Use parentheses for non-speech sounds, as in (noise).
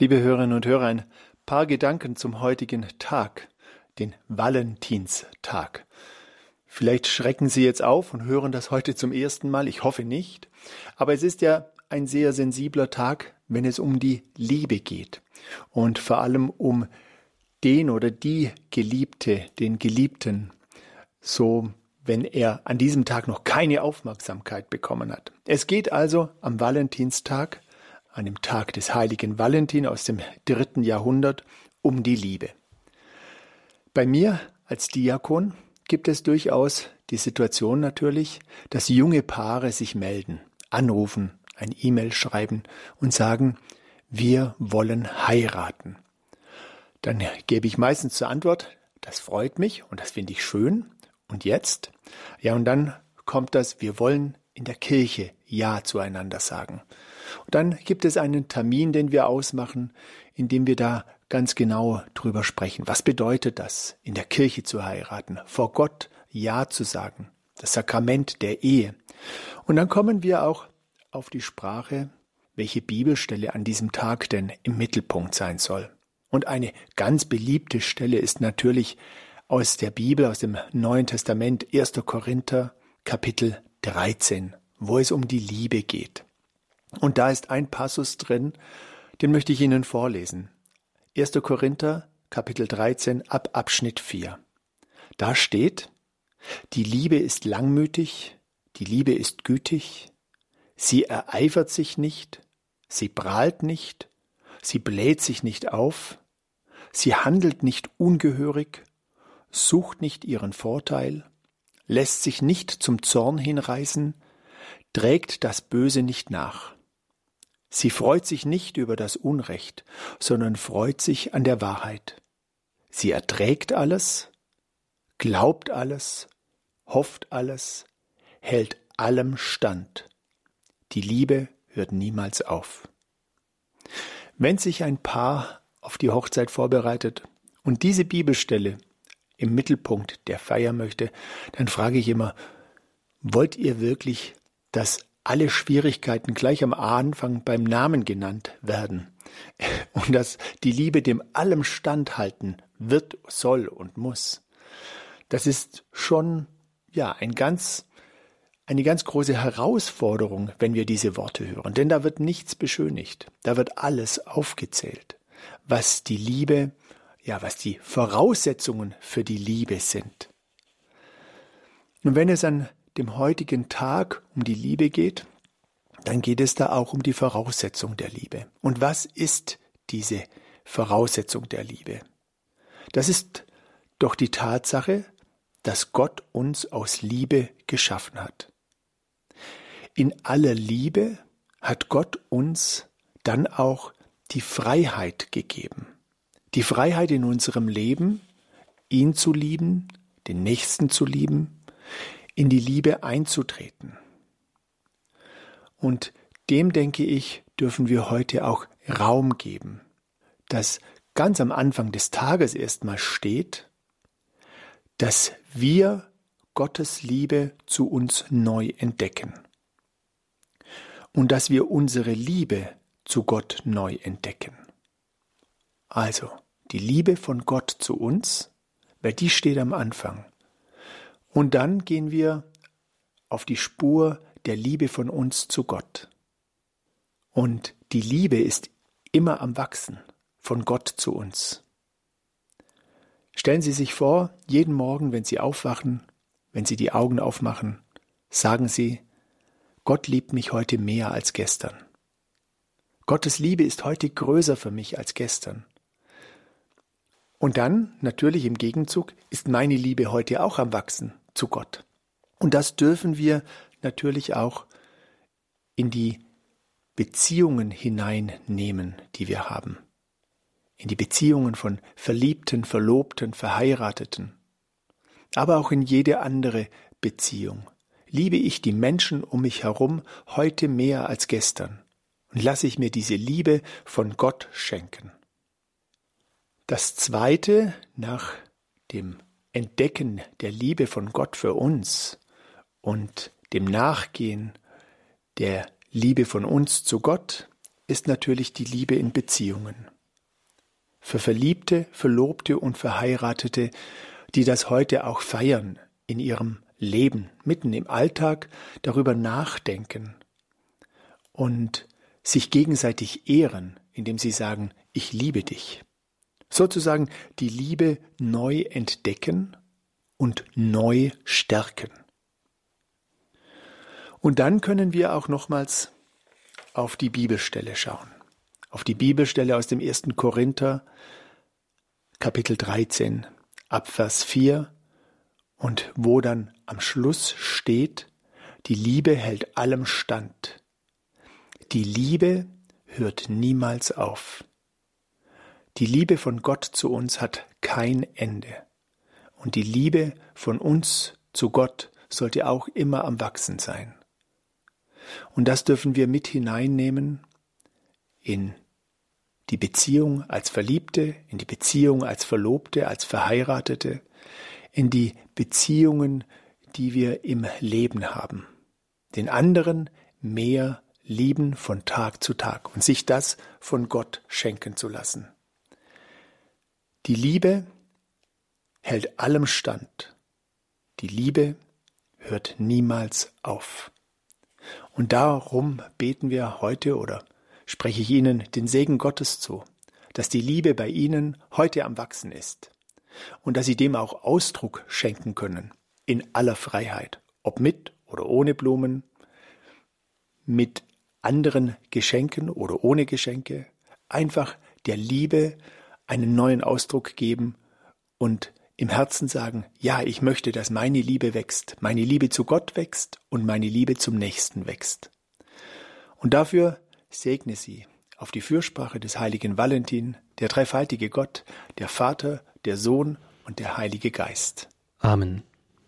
Liebe Hörerinnen und Hörer, ein paar Gedanken zum heutigen Tag, den Valentinstag. Vielleicht schrecken Sie jetzt auf und hören das heute zum ersten Mal, ich hoffe nicht, aber es ist ja ein sehr sensibler Tag, wenn es um die Liebe geht und vor allem um den oder die Geliebte, den Geliebten, so wenn er an diesem Tag noch keine Aufmerksamkeit bekommen hat. Es geht also am Valentinstag an dem Tag des heiligen Valentin aus dem dritten Jahrhundert um die Liebe. Bei mir als Diakon gibt es durchaus die Situation natürlich, dass junge Paare sich melden, anrufen, ein E-Mail schreiben und sagen, wir wollen heiraten. Dann gebe ich meistens zur Antwort, das freut mich und das finde ich schön. Und jetzt? Ja, und dann kommt das, wir wollen in der Kirche Ja zueinander sagen. Und dann gibt es einen Termin, den wir ausmachen, in dem wir da ganz genau drüber sprechen. Was bedeutet das, in der Kirche zu heiraten, vor Gott Ja zu sagen, das Sakrament der Ehe. Und dann kommen wir auch auf die Sprache, welche Bibelstelle an diesem Tag denn im Mittelpunkt sein soll. Und eine ganz beliebte Stelle ist natürlich aus der Bibel, aus dem Neuen Testament, 1. Korinther, Kapitel 13, wo es um die Liebe geht. Und da ist ein Passus drin, den möchte ich Ihnen vorlesen. 1. Korinther, Kapitel 13, ab Abschnitt 4. Da steht, die Liebe ist langmütig, die Liebe ist gütig, sie ereifert sich nicht, sie prahlt nicht, sie bläht sich nicht auf, sie handelt nicht ungehörig, sucht nicht ihren Vorteil, lässt sich nicht zum Zorn hinreißen, trägt das Böse nicht nach. Sie freut sich nicht über das Unrecht, sondern freut sich an der Wahrheit. Sie erträgt alles, glaubt alles, hofft alles, hält allem stand. Die Liebe hört niemals auf. Wenn sich ein Paar auf die Hochzeit vorbereitet und diese Bibelstelle im Mittelpunkt der Feier möchte, dann frage ich immer, wollt ihr wirklich, dass alle Schwierigkeiten gleich am Anfang beim Namen genannt werden (laughs) und dass die Liebe dem allem standhalten wird, soll und muss. Das ist schon ja ein ganz eine ganz große Herausforderung, wenn wir diese Worte hören, denn da wird nichts beschönigt, da wird alles aufgezählt, was die Liebe, ja, was die Voraussetzungen für die Liebe sind. Und wenn es an dem heutigen Tag um die Liebe geht, dann geht es da auch um die Voraussetzung der Liebe. Und was ist diese Voraussetzung der Liebe? Das ist doch die Tatsache, dass Gott uns aus Liebe geschaffen hat. In aller Liebe hat Gott uns dann auch die Freiheit gegeben. Die Freiheit in unserem Leben, ihn zu lieben, den Nächsten zu lieben, in die Liebe einzutreten. Und dem, denke ich, dürfen wir heute auch Raum geben, dass ganz am Anfang des Tages erstmal steht, dass wir Gottes Liebe zu uns neu entdecken und dass wir unsere Liebe zu Gott neu entdecken. Also die Liebe von Gott zu uns, weil die steht am Anfang. Und dann gehen wir auf die Spur der Liebe von uns zu Gott. Und die Liebe ist immer am Wachsen von Gott zu uns. Stellen Sie sich vor, jeden Morgen, wenn Sie aufwachen, wenn Sie die Augen aufmachen, sagen Sie, Gott liebt mich heute mehr als gestern. Gottes Liebe ist heute größer für mich als gestern. Und dann, natürlich im Gegenzug, ist meine Liebe heute auch am Wachsen zu Gott. Und das dürfen wir natürlich auch in die Beziehungen hineinnehmen, die wir haben. In die Beziehungen von Verliebten, Verlobten, Verheirateten. Aber auch in jede andere Beziehung. Liebe ich die Menschen um mich herum heute mehr als gestern und lasse ich mir diese Liebe von Gott schenken. Das zweite nach dem Entdecken der Liebe von Gott für uns und dem Nachgehen der Liebe von uns zu Gott ist natürlich die Liebe in Beziehungen. Für Verliebte, Verlobte und Verheiratete, die das heute auch feiern in ihrem Leben, mitten im Alltag darüber nachdenken und sich gegenseitig ehren, indem sie sagen, ich liebe dich. Sozusagen die Liebe neu entdecken und neu stärken. Und dann können wir auch nochmals auf die Bibelstelle schauen. Auf die Bibelstelle aus dem 1. Korinther, Kapitel 13, Abvers 4 und wo dann am Schluss steht, die Liebe hält allem stand. Die Liebe hört niemals auf. Die Liebe von Gott zu uns hat kein Ende. Und die Liebe von uns zu Gott sollte auch immer am Wachsen sein. Und das dürfen wir mit hineinnehmen in die Beziehung als Verliebte, in die Beziehung als Verlobte, als Verheiratete, in die Beziehungen, die wir im Leben haben. Den anderen mehr lieben von Tag zu Tag und sich das von Gott schenken zu lassen. Die Liebe hält allem stand. Die Liebe hört niemals auf. Und darum beten wir heute oder spreche ich Ihnen den Segen Gottes zu, dass die Liebe bei Ihnen heute am Wachsen ist und dass Sie dem auch Ausdruck schenken können in aller Freiheit, ob mit oder ohne Blumen, mit anderen Geschenken oder ohne Geschenke, einfach der Liebe einen neuen Ausdruck geben und im Herzen sagen, ja, ich möchte, dass meine Liebe wächst, meine Liebe zu Gott wächst und meine Liebe zum Nächsten wächst. Und dafür segne sie auf die Fürsprache des heiligen Valentin, der dreifaltige Gott, der Vater, der Sohn und der Heilige Geist. Amen.